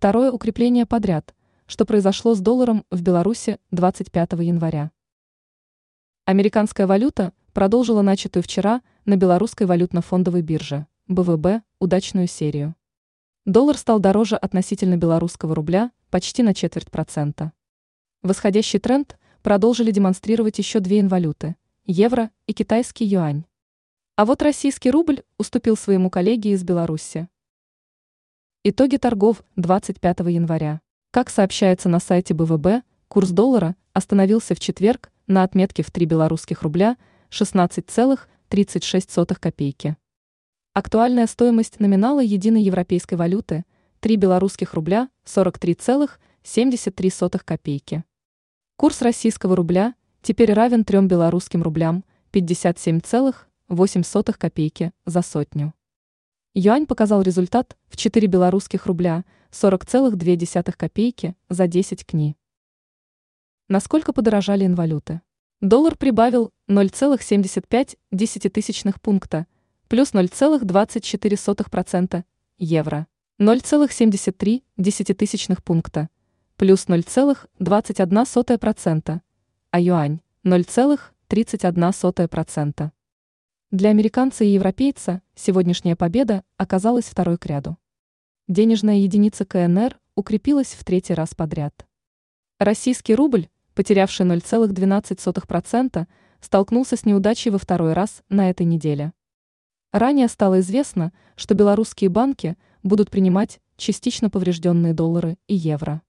Второе укрепление подряд, что произошло с долларом в Беларуси 25 января. Американская валюта продолжила начатую вчера на белорусской валютно-фондовой бирже БВБ удачную серию. Доллар стал дороже относительно белорусского рубля почти на четверть процента. Восходящий тренд продолжили демонстрировать еще две инвалюты – евро и китайский юань. А вот российский рубль уступил своему коллеге из Беларуси. Итоги торгов 25 января. Как сообщается на сайте БВБ, курс доллара остановился в четверг на отметке в 3 белорусских рубля 16,36 копейки. Актуальная стоимость номинала единой европейской валюты – 3 белорусских рубля 43,73 копейки. Курс российского рубля теперь равен 3 белорусским рублям 57,8 копейки за сотню. Юань показал результат в 4 белорусских рубля 40,2 копейки за 10 кни. Насколько подорожали инвалюты? Доллар прибавил 0,75 пункта, плюс 0,24%, евро 0,73 пункта, плюс 0,21%, а юань 0,31%. Для американца и европейца сегодняшняя победа оказалась второй к ряду. Денежная единица КНР укрепилась в третий раз подряд. Российский рубль, потерявший 0,12%, столкнулся с неудачей во второй раз на этой неделе. Ранее стало известно, что белорусские банки будут принимать частично поврежденные доллары и евро.